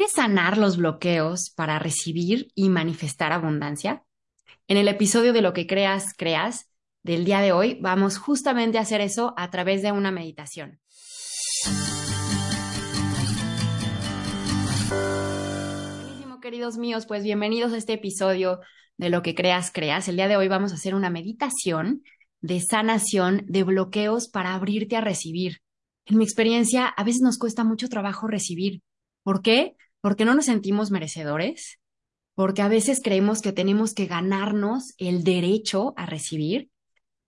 ¿Quieres sanar los bloqueos para recibir y manifestar abundancia? En el episodio de Lo que creas, creas del día de hoy, vamos justamente a hacer eso a través de una meditación. Buenísimo, queridos míos, pues bienvenidos a este episodio de Lo que creas, creas. El día de hoy vamos a hacer una meditación de sanación de bloqueos para abrirte a recibir. En mi experiencia, a veces nos cuesta mucho trabajo recibir. ¿Por qué? Porque no nos sentimos merecedores, porque a veces creemos que tenemos que ganarnos el derecho a recibir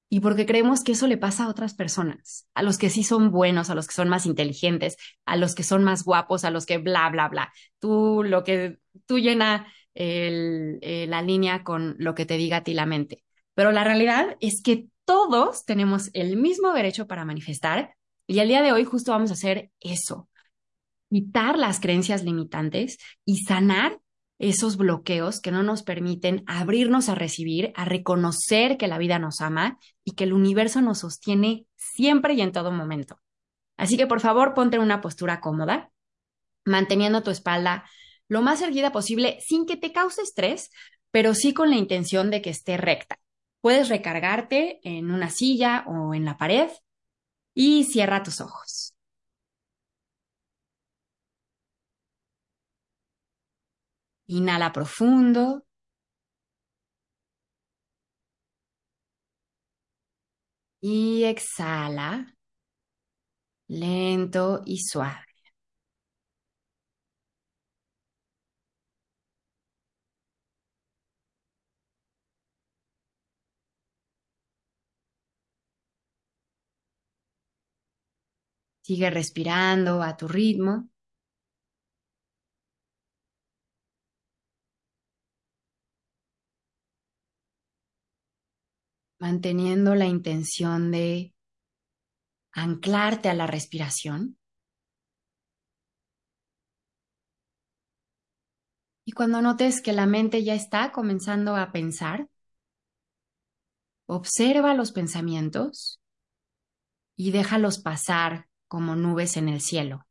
y porque creemos que eso le pasa a otras personas, a los que sí son buenos, a los que son más inteligentes, a los que son más guapos, a los que bla, bla, bla. Tú lo que tú llena eh, la línea con lo que te diga a ti la mente. Pero la realidad es que todos tenemos el mismo derecho para manifestar y el día de hoy justo vamos a hacer eso, quitar las creencias limitantes y sanar esos bloqueos que no nos permiten abrirnos a recibir, a reconocer que la vida nos ama y que el universo nos sostiene siempre y en todo momento. Así que por favor ponte en una postura cómoda, manteniendo tu espalda lo más erguida posible sin que te cause estrés, pero sí con la intención de que esté recta. Puedes recargarte en una silla o en la pared y cierra tus ojos. Inhala profundo. Y exhala lento y suave. Sigue respirando a tu ritmo. Manteniendo la intención de anclarte a la respiración. Y cuando notes que la mente ya está comenzando a pensar, observa los pensamientos y déjalos pasar como nubes en el cielo.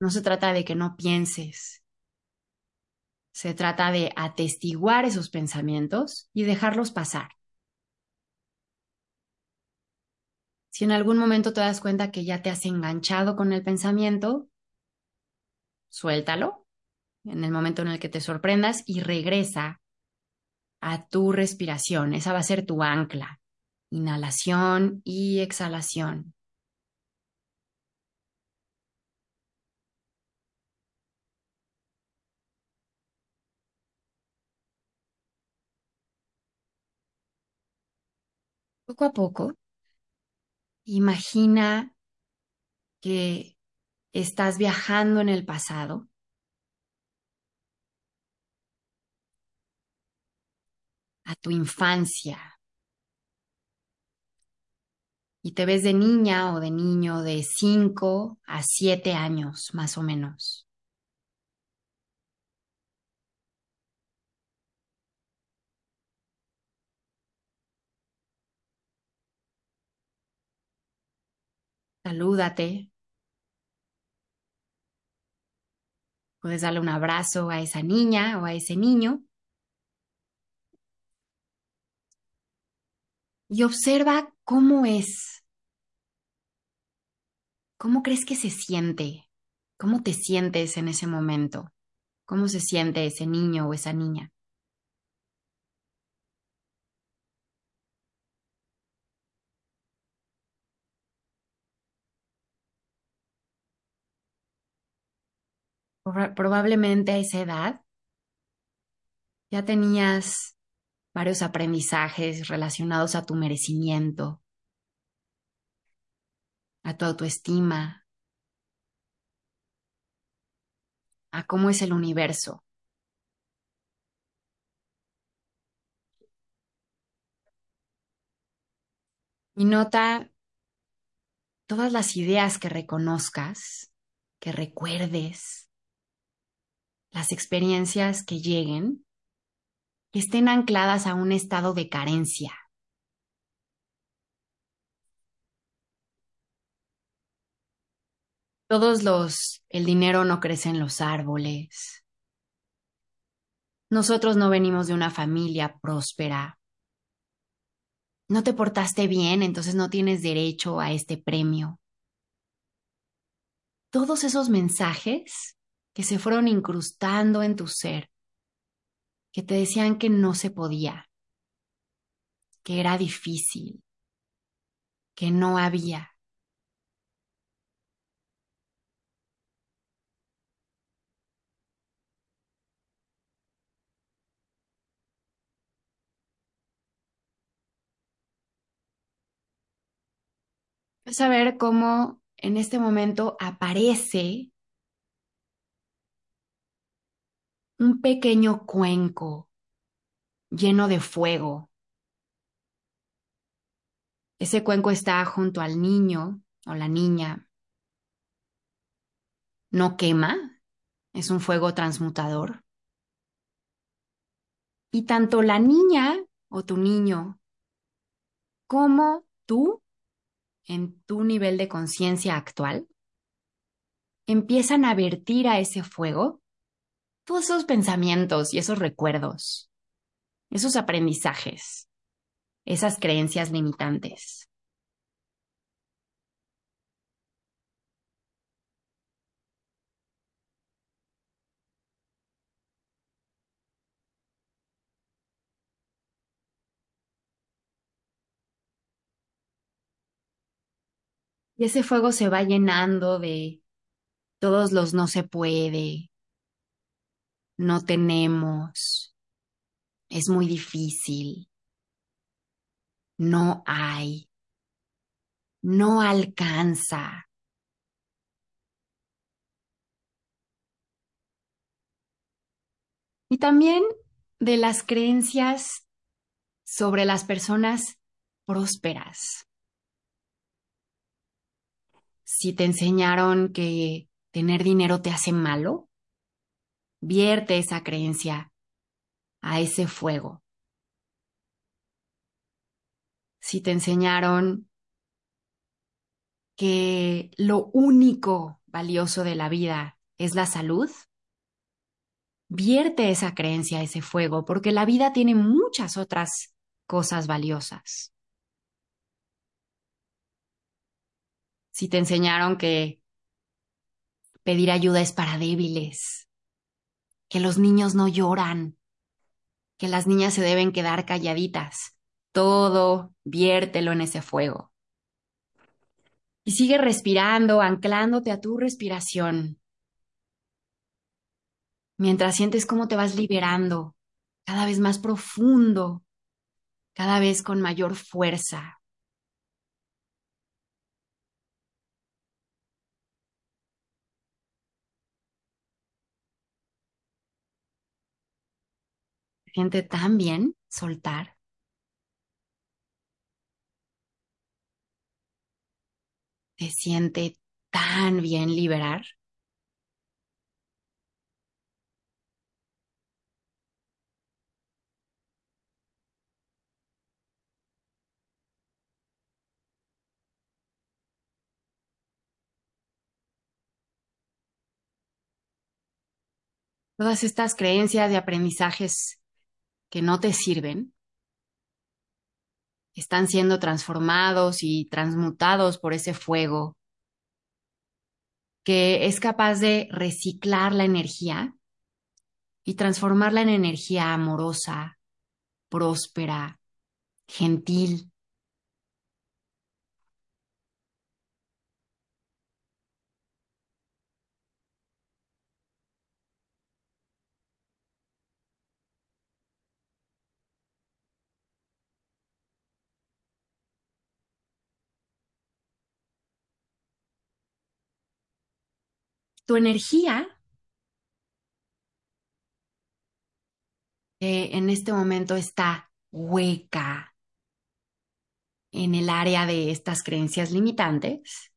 No se trata de que no pienses. Se trata de atestiguar esos pensamientos y dejarlos pasar. Si en algún momento te das cuenta que ya te has enganchado con el pensamiento, suéltalo en el momento en el que te sorprendas y regresa a tu respiración. Esa va a ser tu ancla. Inhalación y exhalación. Poco a poco, imagina que estás viajando en el pasado. a tu infancia y te ves de niña o de niño de 5 a 7 años más o menos. Salúdate. Puedes darle un abrazo a esa niña o a ese niño. Y observa cómo es. ¿Cómo crees que se siente? ¿Cómo te sientes en ese momento? ¿Cómo se siente ese niño o esa niña? Probablemente a esa edad ya tenías varios aprendizajes relacionados a tu merecimiento, a tu autoestima, a cómo es el universo. Y nota todas las ideas que reconozcas, que recuerdes, las experiencias que lleguen, estén ancladas a un estado de carencia. Todos los, el dinero no crece en los árboles. Nosotros no venimos de una familia próspera. No te portaste bien, entonces no tienes derecho a este premio. Todos esos mensajes que se fueron incrustando en tu ser, que te decían que no se podía, que era difícil, que no había. Vas a ver cómo en este momento aparece un pequeño cuenco lleno de fuego. Ese cuenco está junto al niño o la niña. No quema, es un fuego transmutador. Y tanto la niña o tu niño como tú en tu nivel de conciencia actual, empiezan a vertir a ese fuego todos esos pensamientos y esos recuerdos, esos aprendizajes, esas creencias limitantes. Y ese fuego se va llenando de todos los no se puede, no tenemos, es muy difícil, no hay, no alcanza. Y también de las creencias sobre las personas prósperas. Si te enseñaron que tener dinero te hace malo, vierte esa creencia a ese fuego. Si te enseñaron que lo único valioso de la vida es la salud, vierte esa creencia a ese fuego, porque la vida tiene muchas otras cosas valiosas. si te enseñaron que pedir ayuda es para débiles, que los niños no lloran, que las niñas se deben quedar calladitas, todo viértelo en ese fuego. Y sigue respirando, anclándote a tu respiración, mientras sientes cómo te vas liberando cada vez más profundo, cada vez con mayor fuerza. Siente tan bien soltar. Te siente tan bien liberar. Todas estas creencias de aprendizajes que no te sirven están siendo transformados y transmutados por ese fuego que es capaz de reciclar la energía y transformarla en energía amorosa, próspera, gentil. Tu energía eh, en este momento está hueca en el área de estas creencias limitantes,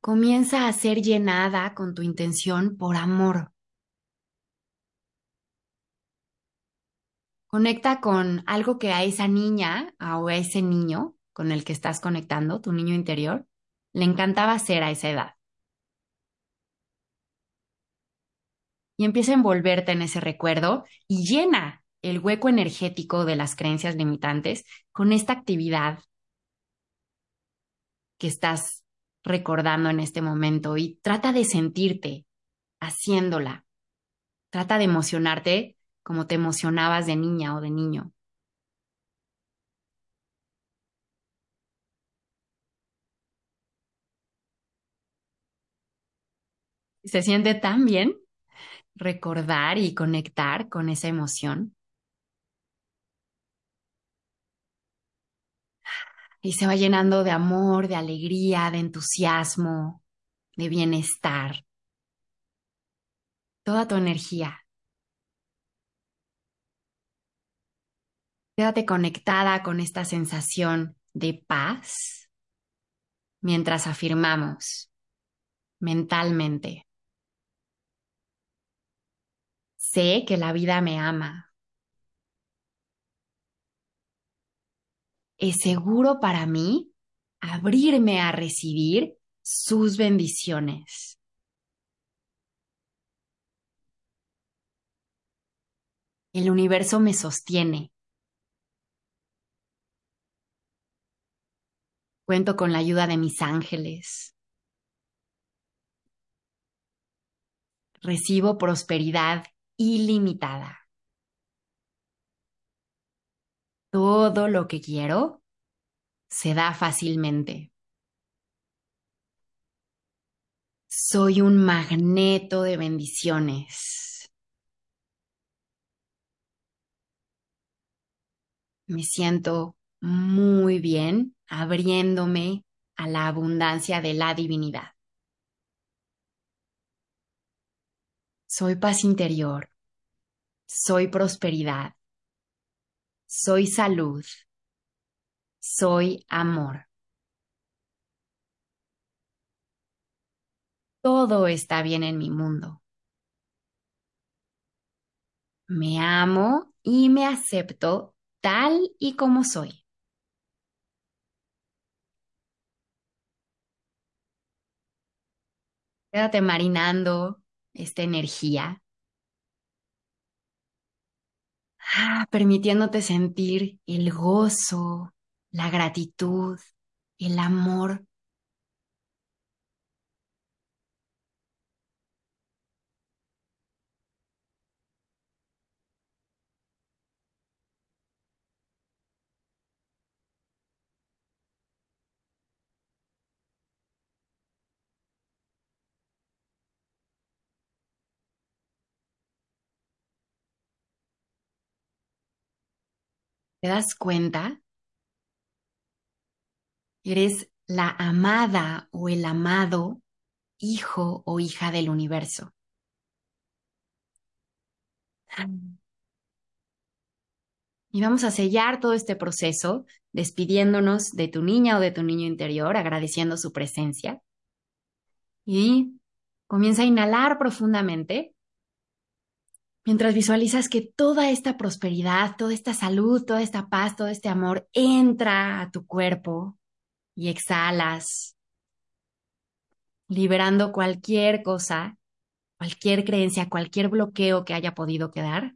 comienza a ser llenada con tu intención por amor. Conecta con algo que a esa niña o a ese niño con el que estás conectando, tu niño interior, le encantaba hacer a esa edad. Y empieza a envolverte en ese recuerdo y llena el hueco energético de las creencias limitantes con esta actividad que estás recordando en este momento y trata de sentirte haciéndola. Trata de emocionarte como te emocionabas de niña o de niño. Se siente tan bien recordar y conectar con esa emoción. y se va llenando de amor, de alegría, de entusiasmo, de bienestar. Toda tu energía. Quédate conectada con esta sensación de paz mientras afirmamos mentalmente. Sé que la vida me ama. es seguro para mí abrirme a recibir sus bendiciones. El universo me sostiene. Cuento con la ayuda de mis ángeles. Recibo prosperidad ilimitada. todo lo que quiero se da fácilmente. Soy un magneto de bendiciones. Me siento muy bien abriéndome a la abundancia de la divinidad. Soy paz interior. Soy prosperidad. Soy salud. Soy amor. Todo está bien en mi mundo. Me amo y me acepto tal y como soy. Quédate marinando esta energía Ah, permitiéndote sentir el gozo, la gratitud, el amor. ¿Te das cuenta? Eres la amada o el amado hijo o hija del universo. Y vamos a sellar todo este proceso despidiéndonos de tu niña o de tu niño interior, agradeciendo su presencia. Y comienza a inhalar profundamente mientras visualizas que toda esta prosperidad, toda esta salud, toda esta paz, todo este amor entra a tu cuerpo y exhalas, liberando cualquier cosa, cualquier creencia, cualquier bloqueo que haya podido quedar.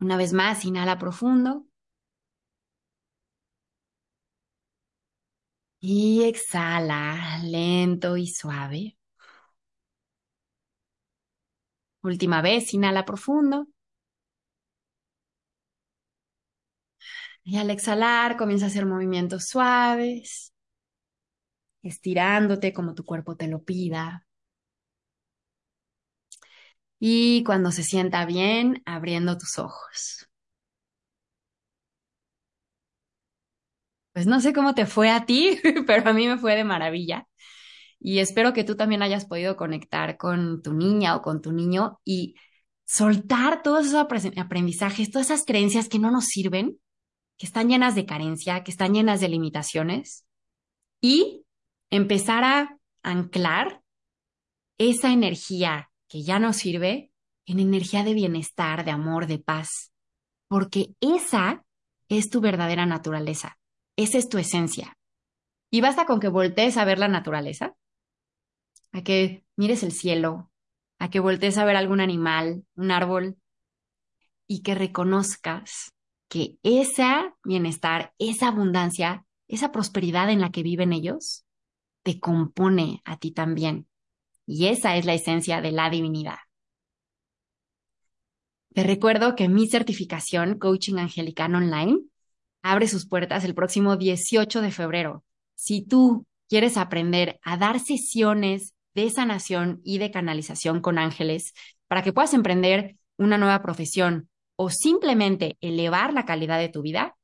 Una vez más, inhala profundo. Y exhala lento y suave. Última vez, inhala profundo. Y al exhalar, comienza a hacer movimientos suaves, estirándote como tu cuerpo te lo pida. Y cuando se sienta bien, abriendo tus ojos. Pues no sé cómo te fue a ti, pero a mí me fue de maravilla. Y espero que tú también hayas podido conectar con tu niña o con tu niño y soltar todos esos aprendizajes, todas esas creencias que no nos sirven, que están llenas de carencia, que están llenas de limitaciones y empezar a anclar esa energía que ya no sirve en energía de bienestar, de amor, de paz, porque esa es tu verdadera naturaleza, esa es tu esencia. Y basta con que voltees a ver la naturaleza, a que mires el cielo, a que voltees a ver algún animal, un árbol, y que reconozcas que ese bienestar, esa abundancia, esa prosperidad en la que viven ellos, te compone a ti también. Y esa es la esencia de la divinidad. Te recuerdo que mi certificación Coaching Angelicano Online abre sus puertas el próximo 18 de febrero. Si tú quieres aprender a dar sesiones de sanación y de canalización con ángeles para que puedas emprender una nueva profesión o simplemente elevar la calidad de tu vida,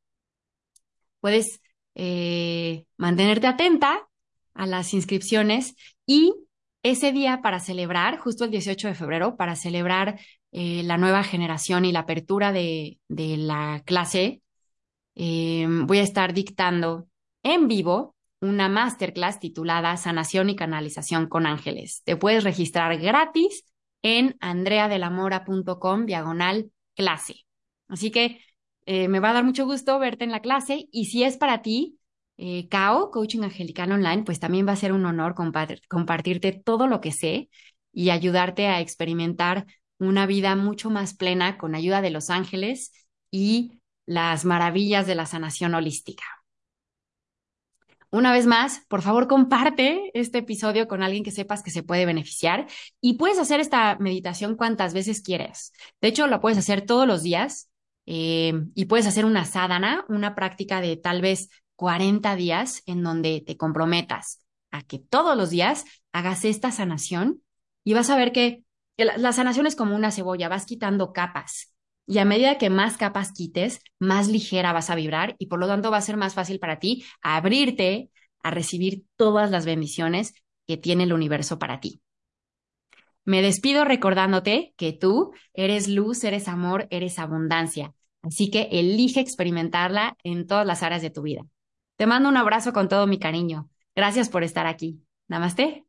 puedes eh, mantenerte atenta a las inscripciones y ese día para celebrar, justo el 18 de febrero, para celebrar eh, la nueva generación y la apertura de, la clase, eh, voy a estar dictando en vivo una masterclass titulada Sanación y Canalización con Ángeles. Te puedes registrar gratis en andreadelamora.com diagonal clase. Así que eh, me va a dar mucho gusto verte en la clase y si es para ti, eh, CAO, Coaching Angelical Online, pues también va a ser un honor compartirte todo lo que sé y ayudarte a experimentar una vida mucho más plena con ayuda de los ángeles y las maravillas de la sanación holística. Una vez más, por favor, comparte este episodio con alguien que sepas que se puede beneficiar y puedes hacer esta meditación cuantas veces quieras. De hecho, la puedes hacer todos los días eh, y puedes hacer una sadhana, una práctica de tal vez 40 días en donde te comprometas a que todos los días hagas esta sanación y vas a ver que la sanación es como una cebolla, vas quitando capas y a medida que más capas quites, más ligera vas a vibrar y por lo tanto va a ser más fácil para ti abrirte a recibir todas las bendiciones que tiene el universo para ti. Me despido recordándote que tú eres luz, eres amor, eres abundancia. Así que elige experimentarla en todas las áreas de tu vida. Te mando un abrazo con todo mi cariño. Gracias por estar aquí. Namaste.